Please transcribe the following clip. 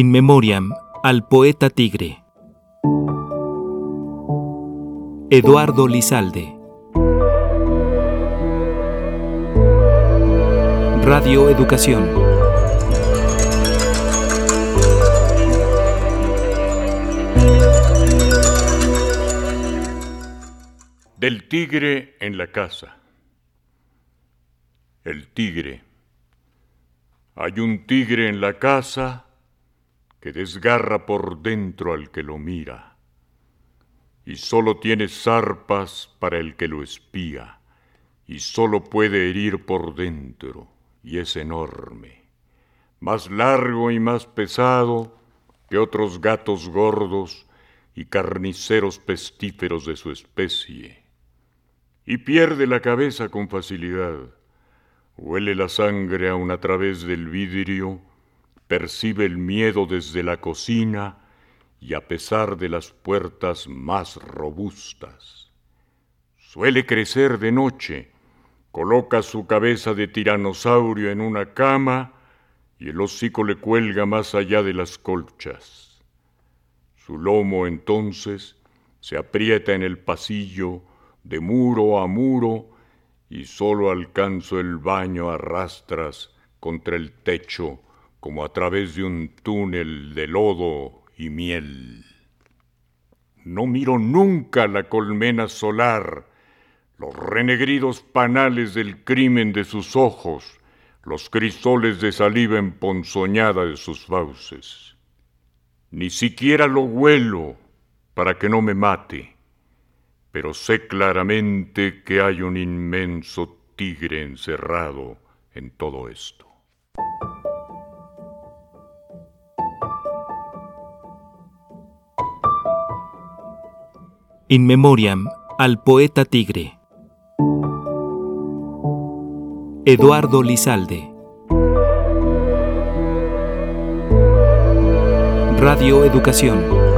In Memoriam al poeta tigre. Eduardo Lizalde. Radio Educación. Del tigre en la casa. El tigre. Hay un tigre en la casa que desgarra por dentro al que lo mira, y solo tiene zarpas para el que lo espía, y solo puede herir por dentro, y es enorme, más largo y más pesado que otros gatos gordos y carniceros pestíferos de su especie, y pierde la cabeza con facilidad, huele la sangre aún a través del vidrio, percibe el miedo desde la cocina y a pesar de las puertas más robustas. Suele crecer de noche, coloca su cabeza de tiranosaurio en una cama y el hocico le cuelga más allá de las colchas. Su lomo entonces se aprieta en el pasillo de muro a muro y solo alcanzo el baño a rastras contra el techo como a través de un túnel de lodo y miel. No miro nunca la colmena solar, los renegridos panales del crimen de sus ojos, los crisoles de saliva emponzoñada de sus fauces. Ni siquiera lo huelo para que no me mate, pero sé claramente que hay un inmenso tigre encerrado en todo esto. In Memoriam al poeta tigre. Eduardo Lizalde. Radio Educación.